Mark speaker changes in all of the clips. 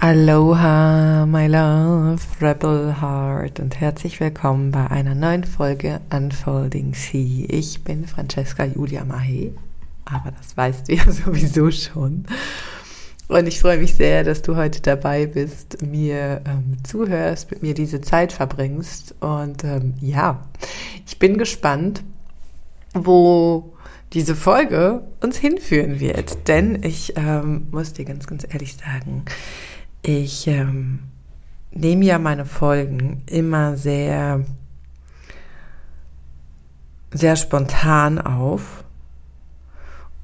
Speaker 1: Aloha, my love, Rebel Heart und herzlich willkommen bei einer neuen Folge Unfolding Sea. Ich bin Francesca Julia Mahe, aber das weißt du ja sowieso schon. Und ich freue mich sehr, dass du heute dabei bist, mir ähm, zuhörst, mit mir diese Zeit verbringst. Und ähm, ja, ich bin gespannt, wo diese Folge uns hinführen wird. Denn ich ähm, muss dir ganz, ganz ehrlich sagen, ich ähm, nehme ja meine Folgen immer sehr, sehr spontan auf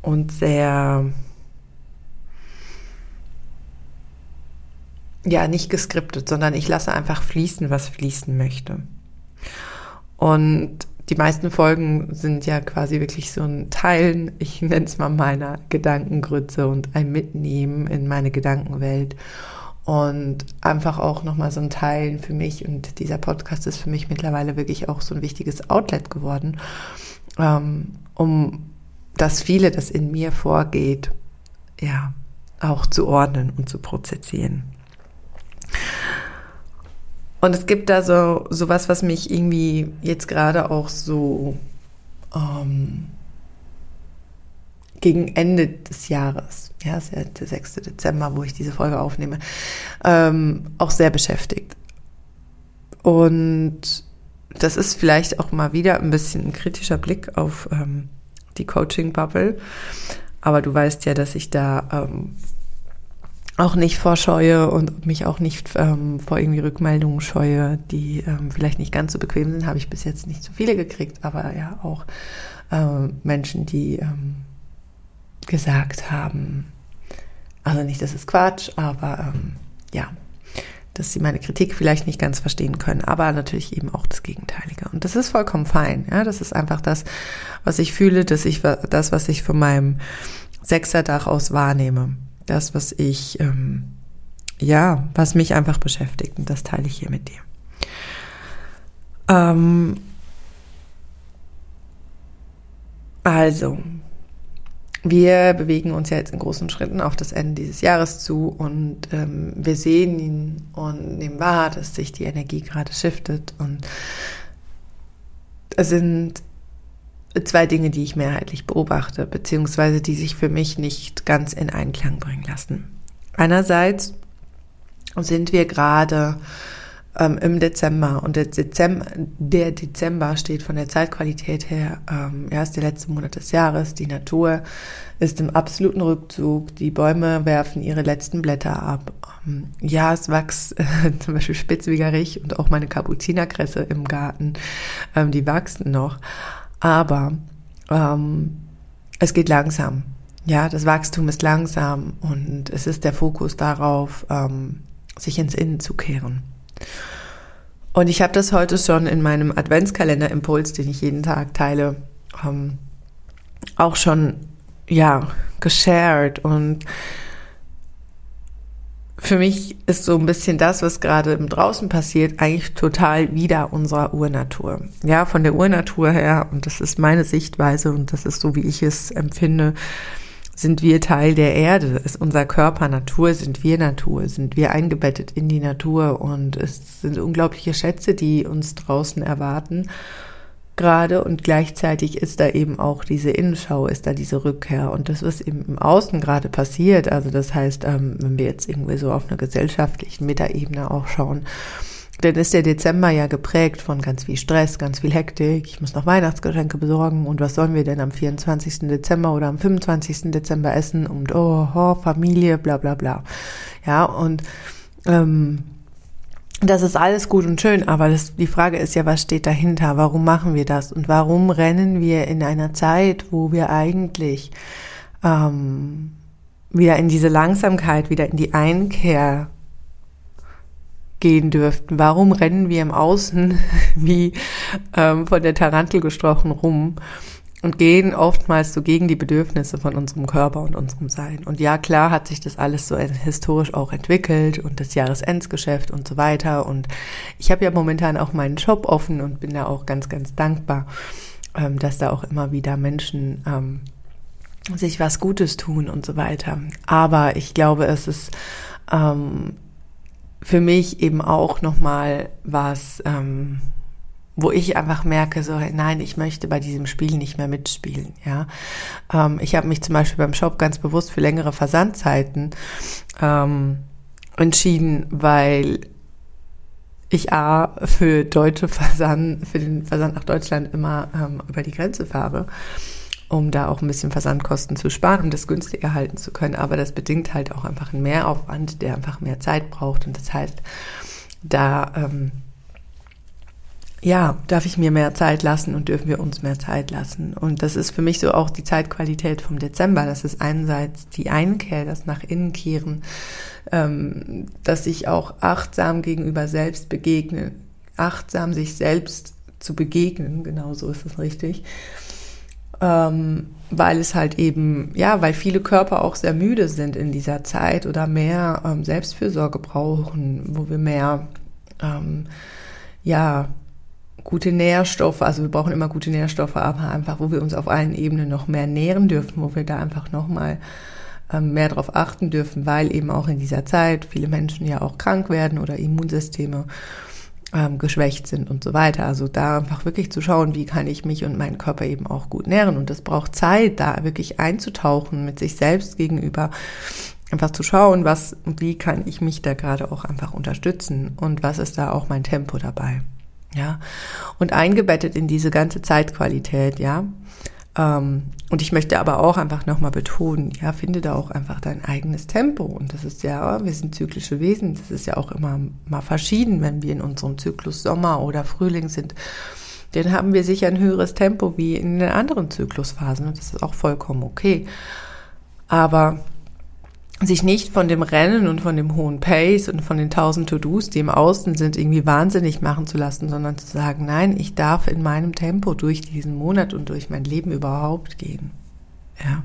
Speaker 1: und sehr, ja, nicht geskriptet, sondern ich lasse einfach fließen, was fließen möchte. Und die meisten Folgen sind ja quasi wirklich so ein Teilen, ich nenne es mal meiner Gedankengrütze und ein Mitnehmen in meine Gedankenwelt und einfach auch nochmal so ein Teilen für mich. Und dieser Podcast ist für mich mittlerweile wirklich auch so ein wichtiges Outlet geworden, ähm, um das viele, das in mir vorgeht, ja, auch zu ordnen und zu prozessieren. Und es gibt da so, so was, was mich irgendwie jetzt gerade auch so ähm, gegen Ende des Jahres, ja, ist ja der 6. Dezember, wo ich diese Folge aufnehme, ähm, auch sehr beschäftigt. Und das ist vielleicht auch mal wieder ein bisschen ein kritischer Blick auf ähm, die Coaching-Bubble. Aber du weißt ja, dass ich da ähm, auch nicht vorscheue und mich auch nicht ähm, vor irgendwie Rückmeldungen scheue, die ähm, vielleicht nicht ganz so bequem sind. Habe ich bis jetzt nicht so viele gekriegt, aber ja auch ähm, Menschen, die ähm, gesagt haben, also nicht, das ist Quatsch, aber ähm, ja, dass sie meine Kritik vielleicht nicht ganz verstehen können, aber natürlich eben auch das Gegenteilige. Und das ist vollkommen fein. Ja, das ist einfach das, was ich fühle, dass ich das, was ich von meinem Sechserdach aus wahrnehme, das, was ich ähm, ja, was mich einfach beschäftigt und das teile ich hier mit dir. Ähm, also, wir bewegen uns ja jetzt in großen Schritten auf das Ende dieses Jahres zu und ähm, wir sehen ihn und nehmen wahr, dass sich die Energie gerade shiftet und es sind zwei Dinge, die ich mehrheitlich beobachte, beziehungsweise die sich für mich nicht ganz in Einklang bringen lassen. Einerseits sind wir gerade ähm, im Dezember. Und der Dezember, der Dezember steht von der Zeitqualität her, ähm, ja, ist der letzte Monat des Jahres. Die Natur ist im absoluten Rückzug. Die Bäume werfen ihre letzten Blätter ab. Ähm, ja, es wächst äh, zum Beispiel Spitzwegerich und auch meine Kapuzinerkresse im Garten. Ähm, die wachsen noch. Aber ähm, es geht langsam. Ja, das Wachstum ist langsam und es ist der Fokus darauf, ähm, sich ins Innen zu kehren. Und ich habe das heute schon in meinem Adventskalender-Impuls, den ich jeden Tag teile, ähm, auch schon, ja, geshared. Und für mich ist so ein bisschen das, was gerade im Draußen passiert, eigentlich total wieder unserer Urnatur. Ja, von der Urnatur her, und das ist meine Sichtweise und das ist so, wie ich es empfinde, sind wir Teil der Erde? Ist unser Körper Natur? Sind wir Natur? Sind wir eingebettet in die Natur? Und es sind unglaubliche Schätze, die uns draußen erwarten. Gerade und gleichzeitig ist da eben auch diese Innenschau, ist da diese Rückkehr. Und das, was eben im Außen gerade passiert, also das heißt, ähm, wenn wir jetzt irgendwie so auf einer gesellschaftlichen Metaebene auch schauen, dann ist der Dezember ja geprägt von ganz viel Stress, ganz viel Hektik. Ich muss noch Weihnachtsgeschenke besorgen. Und was sollen wir denn am 24. Dezember oder am 25. Dezember essen? Und oh, oh Familie, bla bla bla. Ja, und ähm, das ist alles gut und schön, aber das, die Frage ist ja, was steht dahinter? Warum machen wir das? Und warum rennen wir in einer Zeit, wo wir eigentlich ähm, wieder in diese Langsamkeit, wieder in die Einkehr gehen dürften. Warum rennen wir im Außen wie ähm, von der Tarantel gesprochen rum und gehen oftmals so gegen die Bedürfnisse von unserem Körper und unserem Sein? Und ja, klar hat sich das alles so historisch auch entwickelt und das Jahresendsgeschäft und so weiter. Und ich habe ja momentan auch meinen Shop offen und bin da auch ganz, ganz dankbar, ähm, dass da auch immer wieder Menschen ähm, sich was Gutes tun und so weiter. Aber ich glaube, es ist ähm, für mich eben auch nochmal was, ähm, wo ich einfach merke, so, nein, ich möchte bei diesem Spiel nicht mehr mitspielen, ja. Ähm, ich habe mich zum Beispiel beim Shop ganz bewusst für längere Versandzeiten ähm, entschieden, weil ich A für deutsche Versand, für den Versand nach Deutschland immer ähm, über die Grenze fahre, um da auch ein bisschen Versandkosten zu sparen, um das günstiger halten zu können. Aber das bedingt halt auch einfach einen Mehraufwand, der einfach mehr Zeit braucht. Und das heißt, da ähm, ja, darf ich mir mehr Zeit lassen und dürfen wir uns mehr Zeit lassen. Und das ist für mich so auch die Zeitqualität vom Dezember. Das ist einerseits die Einkehr, das nach innen kehren, ähm, dass ich auch achtsam gegenüber selbst begegne, achtsam sich selbst zu begegnen, genau so ist es richtig. Ähm, weil es halt eben, ja, weil viele Körper auch sehr müde sind in dieser Zeit oder mehr ähm, Selbstfürsorge brauchen, wo wir mehr, ähm, ja, gute Nährstoffe, also wir brauchen immer gute Nährstoffe, aber einfach, wo wir uns auf allen Ebenen noch mehr nähren dürfen, wo wir da einfach nochmal ähm, mehr darauf achten dürfen, weil eben auch in dieser Zeit viele Menschen ja auch krank werden oder Immunsysteme ähm, geschwächt sind und so weiter. Also da einfach wirklich zu schauen, wie kann ich mich und meinen Körper eben auch gut nähren. Und das braucht Zeit, da wirklich einzutauchen mit sich selbst gegenüber einfach zu schauen, was, wie kann ich mich da gerade auch einfach unterstützen und was ist da auch mein Tempo dabei. Ja, und eingebettet in diese ganze Zeitqualität, ja. Ähm, und ich möchte aber auch einfach nochmal betonen, ja, finde da auch einfach dein eigenes Tempo. Und das ist ja, wir sind zyklische Wesen, das ist ja auch immer mal verschieden, wenn wir in unserem Zyklus Sommer oder Frühling sind. Dann haben wir sicher ein höheres Tempo wie in den anderen Zyklusphasen und das ist auch vollkommen okay. Aber sich nicht von dem Rennen und von dem hohen Pace und von den tausend To-Dos, die im Außen sind, irgendwie wahnsinnig machen zu lassen, sondern zu sagen, nein, ich darf in meinem Tempo durch diesen Monat und durch mein Leben überhaupt gehen. Ja.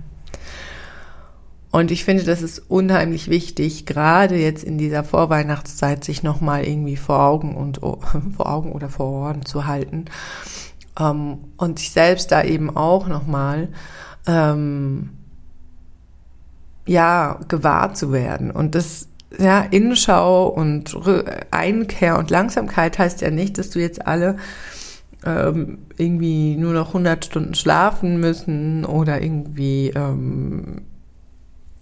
Speaker 1: Und ich finde, das ist unheimlich wichtig, gerade jetzt in dieser Vorweihnachtszeit sich nochmal irgendwie vor Augen und vor Augen oder vor Ohren zu halten ähm, und sich selbst da eben auch nochmal ähm, ja, gewahr zu werden. Und das, ja, Innenschau und Einkehr und Langsamkeit heißt ja nicht, dass du jetzt alle ähm, irgendwie nur noch 100 Stunden schlafen müssen oder irgendwie, ähm,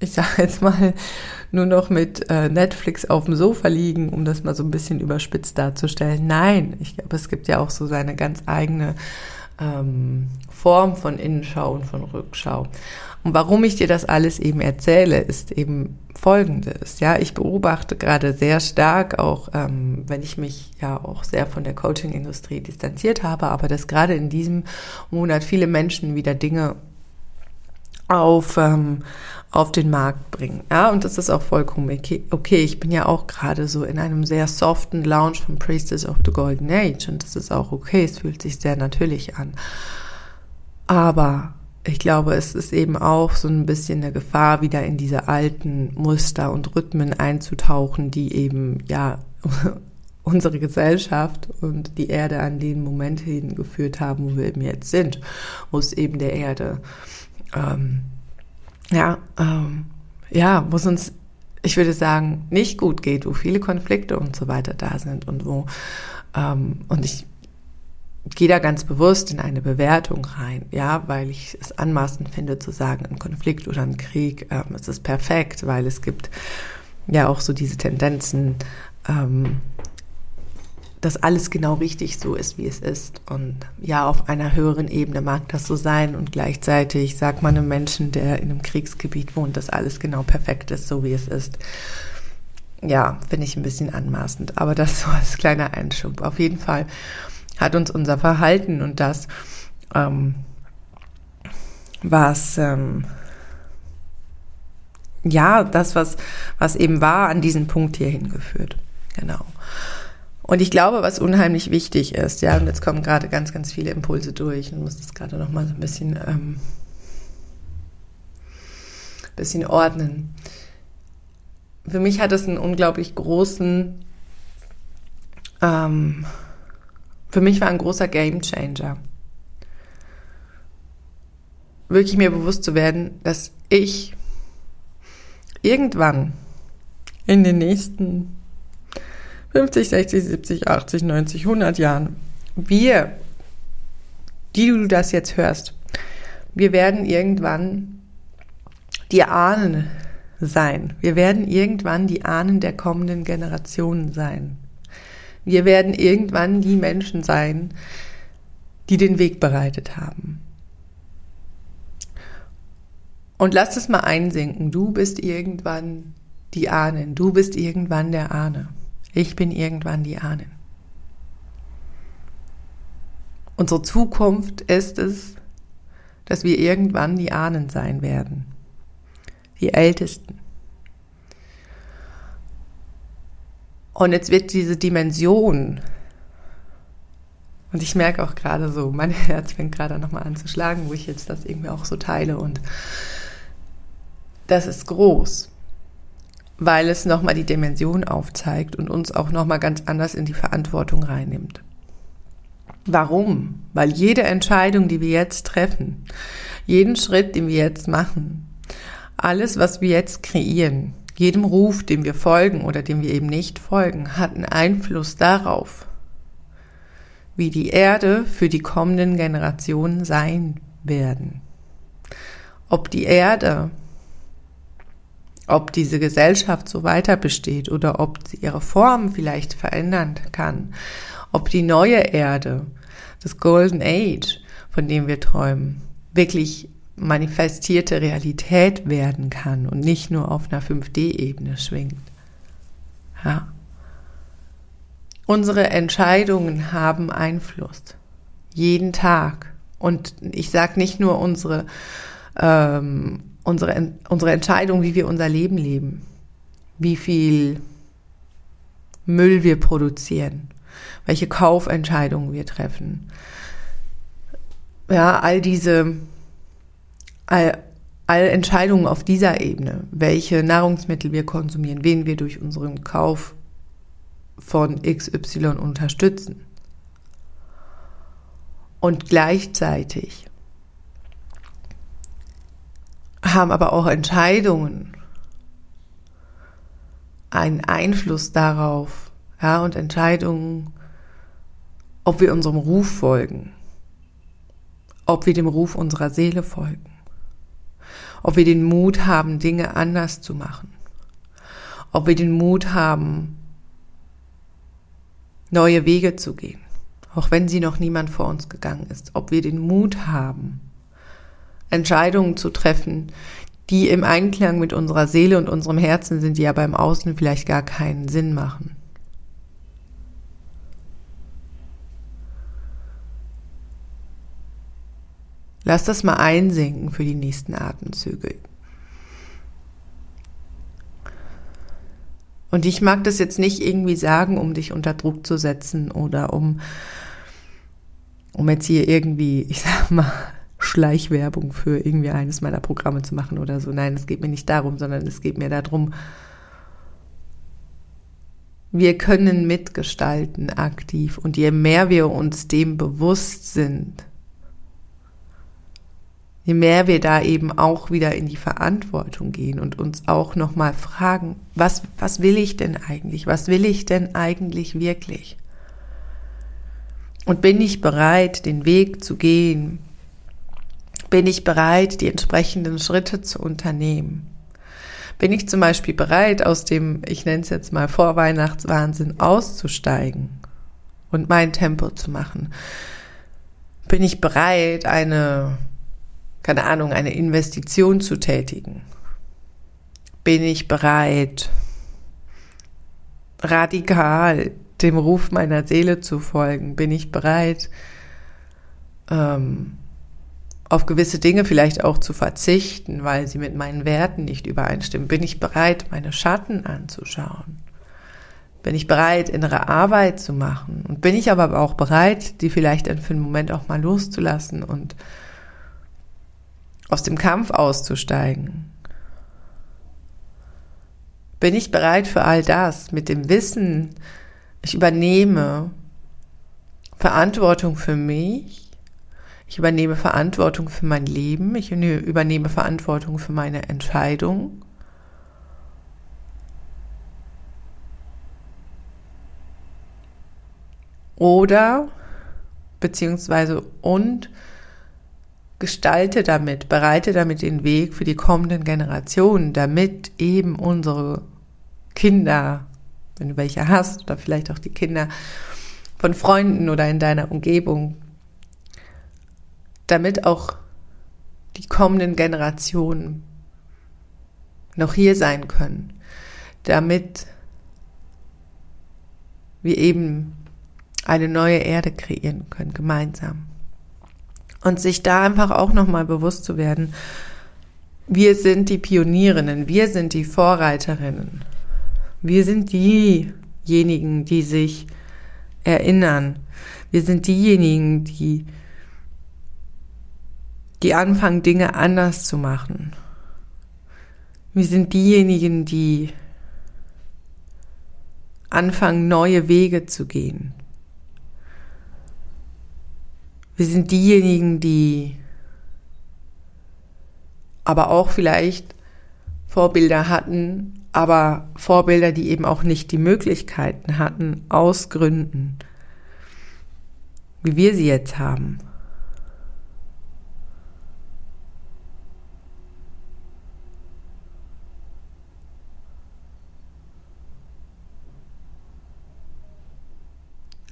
Speaker 1: ich sag jetzt mal, nur noch mit äh, Netflix auf dem Sofa liegen, um das mal so ein bisschen überspitzt darzustellen. Nein, ich glaube, es gibt ja auch so seine ganz eigene ähm, Form von Innenschau und von Rückschau. Und warum ich dir das alles eben erzähle, ist eben folgendes. Ja, ich beobachte gerade sehr stark, auch ähm, wenn ich mich ja auch sehr von der Coaching-Industrie distanziert habe, aber dass gerade in diesem Monat viele Menschen wieder Dinge auf, ähm, auf den Markt bringen. Ja, und das ist auch vollkommen okay. okay. Ich bin ja auch gerade so in einem sehr soften Lounge von Priestess of the Golden Age und das ist auch okay. Es fühlt sich sehr natürlich an. Aber ich glaube, es ist eben auch so ein bisschen eine Gefahr, wieder in diese alten Muster und Rhythmen einzutauchen, die eben, ja, unsere Gesellschaft und die Erde an den Moment hingeführt haben, wo wir eben jetzt sind, wo es eben der Erde, ähm, ja, ähm, ja, wo es uns, ich würde sagen, nicht gut geht, wo viele Konflikte und so weiter da sind und wo, ähm, und ich gehe da ganz bewusst in eine Bewertung rein, ja, weil ich es anmaßend finde zu sagen, ein Konflikt oder ein Krieg, ähm, es ist perfekt, weil es gibt ja auch so diese Tendenzen, ähm, dass alles genau richtig so ist, wie es ist. Und ja, auf einer höheren Ebene mag das so sein und gleichzeitig sagt man einem Menschen, der in einem Kriegsgebiet wohnt, dass alles genau perfekt ist, so wie es ist. Ja, finde ich ein bisschen anmaßend, aber das so als kleiner Einschub. Auf jeden Fall hat uns unser Verhalten und das, ähm, was, ähm, ja, das, was, was eben war, an diesen Punkt hier hingeführt. Genau. Und ich glaube, was unheimlich wichtig ist, ja, und jetzt kommen gerade ganz, ganz viele Impulse durch und muss das gerade noch mal so ein bisschen, ähm, bisschen ordnen. Für mich hat es einen unglaublich großen ähm, für mich war ein großer Game Changer. Wirklich mir bewusst zu werden, dass ich irgendwann in den nächsten 50, 60, 70, 80, 90, 100 Jahren. Wir, die du das jetzt hörst, wir werden irgendwann die Ahnen sein. Wir werden irgendwann die Ahnen der kommenden Generationen sein. Wir werden irgendwann die Menschen sein, die den Weg bereitet haben. Und lass es mal einsinken. Du bist irgendwann die Ahnen. Du bist irgendwann der Ahne. Ich bin irgendwann die Ahnen. Unsere Zukunft ist es, dass wir irgendwann die Ahnen sein werden. Die Ältesten. Und jetzt wird diese Dimension, und ich merke auch gerade so, mein Herz fängt gerade nochmal an zu schlagen, wo ich jetzt das irgendwie auch so teile und das ist groß, weil es nochmal die Dimension aufzeigt und uns auch nochmal ganz anders in die Verantwortung reinnimmt. Warum? Weil jede Entscheidung, die wir jetzt treffen, jeden Schritt, den wir jetzt machen, alles, was wir jetzt kreieren, jedem Ruf, dem wir folgen oder dem wir eben nicht folgen, hat einen Einfluss darauf, wie die Erde für die kommenden Generationen sein werden. Ob die Erde, ob diese Gesellschaft so weiter besteht oder ob sie ihre Form vielleicht verändern kann, ob die neue Erde das Golden Age, von dem wir träumen, wirklich manifestierte Realität werden kann und nicht nur auf einer 5D-Ebene schwingt. Ja. Unsere Entscheidungen haben Einfluss. Jeden Tag. Und ich sage nicht nur unsere, ähm, unsere, unsere Entscheidung, wie wir unser Leben leben, wie viel Müll wir produzieren, welche Kaufentscheidungen wir treffen. Ja, all diese, all, all Entscheidungen auf dieser Ebene, welche Nahrungsmittel wir konsumieren, wen wir durch unseren Kauf von XY unterstützen. Und gleichzeitig haben aber auch Entscheidungen einen Einfluss darauf, ja, und Entscheidungen ob wir unserem Ruf folgen, ob wir dem Ruf unserer Seele folgen, ob wir den Mut haben, Dinge anders zu machen, ob wir den Mut haben, neue Wege zu gehen, auch wenn sie noch niemand vor uns gegangen ist, ob wir den Mut haben, Entscheidungen zu treffen, die im Einklang mit unserer Seele und unserem Herzen sind, die ja beim Außen vielleicht gar keinen Sinn machen. Lass das mal einsinken für die nächsten Atemzüge. Und ich mag das jetzt nicht irgendwie sagen, um dich unter Druck zu setzen oder um, um jetzt hier irgendwie, ich sag mal, Schleichwerbung für irgendwie eines meiner Programme zu machen oder so. Nein, es geht mir nicht darum, sondern es geht mir darum, wir können mitgestalten aktiv und je mehr wir uns dem bewusst sind, je mehr wir da eben auch wieder in die Verantwortung gehen und uns auch nochmal fragen, was, was will ich denn eigentlich? Was will ich denn eigentlich wirklich? Und bin ich bereit, den Weg zu gehen? Bin ich bereit, die entsprechenden Schritte zu unternehmen? Bin ich zum Beispiel bereit, aus dem, ich nenne es jetzt mal Vorweihnachtswahnsinn auszusteigen und mein Tempo zu machen? Bin ich bereit, eine keine Ahnung, eine Investition zu tätigen? Bin ich bereit, radikal dem Ruf meiner Seele zu folgen? Bin ich bereit, ähm, auf gewisse Dinge vielleicht auch zu verzichten, weil sie mit meinen Werten nicht übereinstimmen? Bin ich bereit, meine Schatten anzuschauen? Bin ich bereit, innere Arbeit zu machen? Und bin ich aber auch bereit, die vielleicht für einen Moment auch mal loszulassen und aus dem Kampf auszusteigen? Bin ich bereit für all das mit dem Wissen, ich übernehme Verantwortung für mich, ich übernehme Verantwortung für mein Leben, ich übernehme Verantwortung für meine Entscheidung. oder beziehungsweise und gestalte damit, bereite damit den Weg für die kommenden Generationen, damit eben unsere Kinder, wenn du welche hast, oder vielleicht auch die Kinder von Freunden oder in deiner Umgebung, damit auch die kommenden Generationen noch hier sein können, damit wir eben eine neue Erde kreieren können, gemeinsam. Und sich da einfach auch nochmal bewusst zu werden, wir sind die Pionierinnen, wir sind die Vorreiterinnen, wir sind diejenigen, die sich erinnern, wir sind diejenigen, die, die anfangen, Dinge anders zu machen. Wir sind diejenigen, die anfangen, neue Wege zu gehen. Wir sind diejenigen, die aber auch vielleicht Vorbilder hatten, aber Vorbilder, die eben auch nicht die Möglichkeiten hatten, aus Gründen, wie wir sie jetzt haben.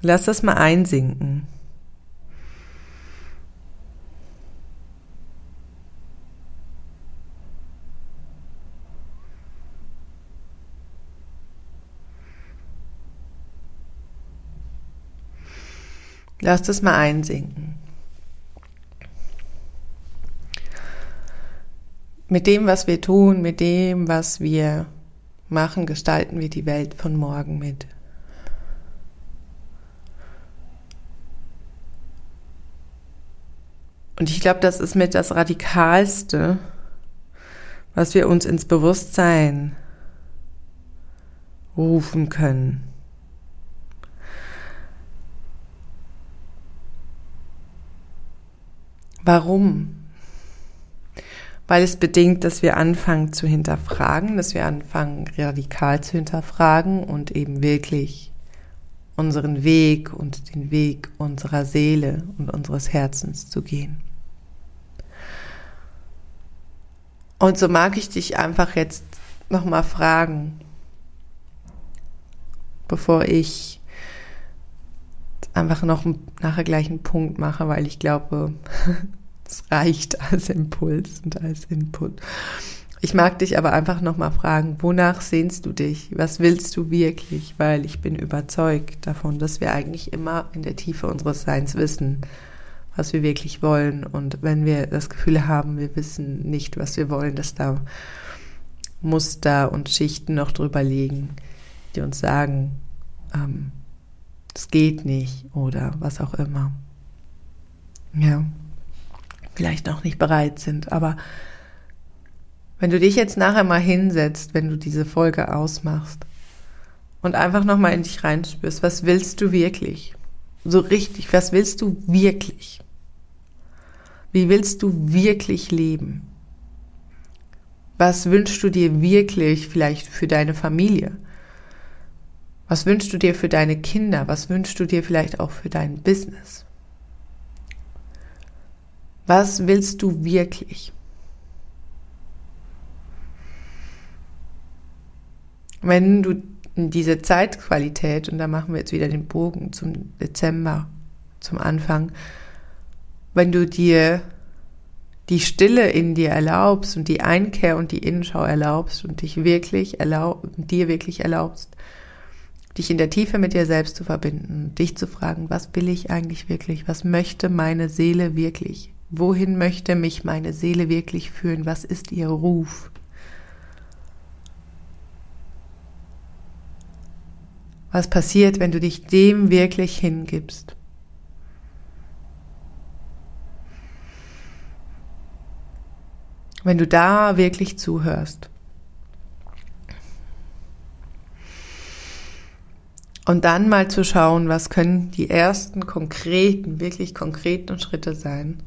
Speaker 1: Lass das mal einsinken. Lass das mal einsinken. Mit dem, was wir tun, mit dem, was wir machen, gestalten wir die Welt von morgen mit. Und ich glaube, das ist mit das Radikalste, was wir uns ins Bewusstsein rufen können. Warum? Weil es bedingt, dass wir anfangen zu hinterfragen, dass wir anfangen radikal zu hinterfragen und eben wirklich unseren Weg und den Weg unserer Seele und unseres Herzens zu gehen. Und so mag ich dich einfach jetzt nochmal fragen, bevor ich einfach noch nachher gleich einen Punkt mache, weil ich glaube, es reicht als Impuls und als Input. Ich mag dich aber einfach nochmal fragen, wonach sehnst du dich? Was willst du wirklich? Weil ich bin überzeugt davon, dass wir eigentlich immer in der Tiefe unseres Seins wissen, was wir wirklich wollen. Und wenn wir das Gefühl haben, wir wissen nicht, was wir wollen, dass da Muster und Schichten noch drüber liegen, die uns sagen, ähm, es geht nicht oder was auch immer. Ja, vielleicht noch nicht bereit sind, aber wenn du dich jetzt nachher mal hinsetzt, wenn du diese Folge ausmachst und einfach nochmal in dich reinspürst, was willst du wirklich? So richtig, was willst du wirklich? Wie willst du wirklich leben? Was wünschst du dir wirklich vielleicht für deine Familie? Was wünschst du dir für deine Kinder? Was wünschst du dir vielleicht auch für dein Business? Was willst du wirklich? Wenn du diese Zeitqualität, und da machen wir jetzt wieder den Bogen zum Dezember, zum Anfang, wenn du dir die Stille in dir erlaubst und die Einkehr und die Innenschau erlaubst und dich wirklich erlaub, dir wirklich erlaubst, dich in der Tiefe mit dir selbst zu verbinden, dich zu fragen, was will ich eigentlich wirklich? Was möchte meine Seele wirklich? Wohin möchte mich meine Seele wirklich führen? Was ist ihr Ruf? Was passiert, wenn du dich dem wirklich hingibst? Wenn du da wirklich zuhörst. Und dann mal zu schauen, was können die ersten konkreten, wirklich konkreten Schritte sein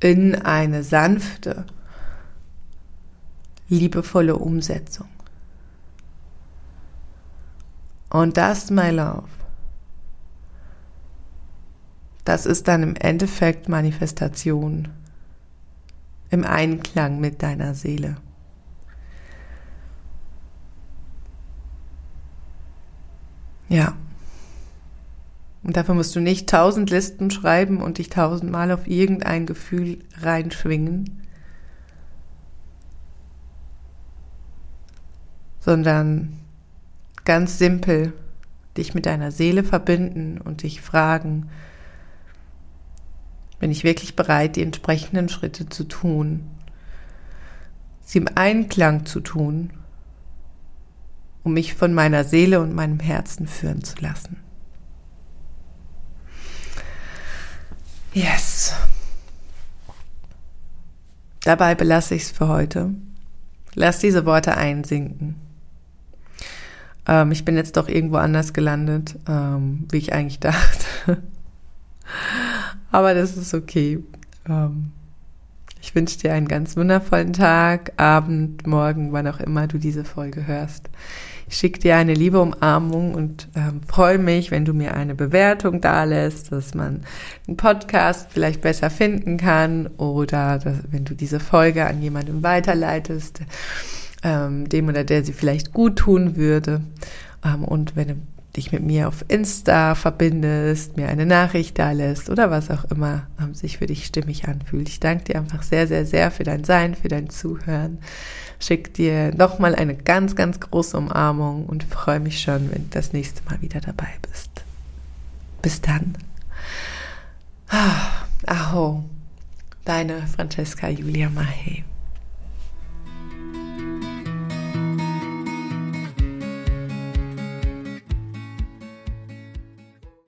Speaker 1: in eine sanfte, liebevolle Umsetzung. Und das, my love, das ist dann im Endeffekt Manifestation im Einklang mit deiner Seele. Ja. Und dafür musst du nicht tausend Listen schreiben und dich tausendmal auf irgendein Gefühl reinschwingen, sondern ganz simpel dich mit deiner Seele verbinden und dich fragen, bin ich wirklich bereit, die entsprechenden Schritte zu tun, sie im Einklang zu tun, um mich von meiner Seele und meinem Herzen führen zu lassen. Yes. Dabei belasse ich es für heute. Lass diese Worte einsinken. Ähm, ich bin jetzt doch irgendwo anders gelandet, ähm, wie ich eigentlich dachte. Aber das ist okay. Ähm, ich wünsche dir einen ganz wundervollen Tag, Abend, Morgen, wann auch immer du diese Folge hörst. Ich schicke dir eine liebe Umarmung und ähm, freue mich, wenn du mir eine Bewertung dalässt, dass man einen Podcast vielleicht besser finden kann oder dass, wenn du diese Folge an jemanden weiterleitest, ähm, dem oder der sie vielleicht gut tun würde. Ähm, und wenn du dich mit mir auf Insta verbindest, mir eine Nachricht da lässt oder was auch immer sich für dich stimmig anfühlt. Ich danke dir einfach sehr, sehr, sehr für dein Sein, für dein Zuhören. Schick dir nochmal eine ganz, ganz große Umarmung und freue mich schon, wenn du das nächste Mal wieder dabei bist. Bis dann. Ah, aho, deine Francesca Julia Mahey.